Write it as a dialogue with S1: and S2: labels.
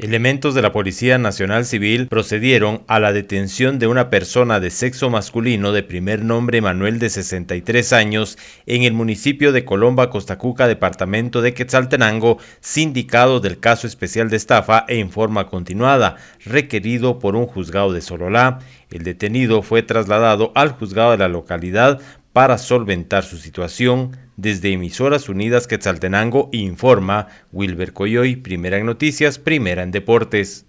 S1: Elementos de la Policía Nacional Civil procedieron a la detención de una persona de sexo masculino de primer nombre Manuel de 63 años en el municipio de Colomba, Costacuca, departamento de Quetzaltenango, sindicado del caso especial de estafa e en forma continuada, requerido por un juzgado de Sololá. El detenido fue trasladado al juzgado de la localidad para solventar su situación. Desde Emisoras Unidas Quetzaltenango informa Wilber Coyoy, primera en noticias, primera en deportes.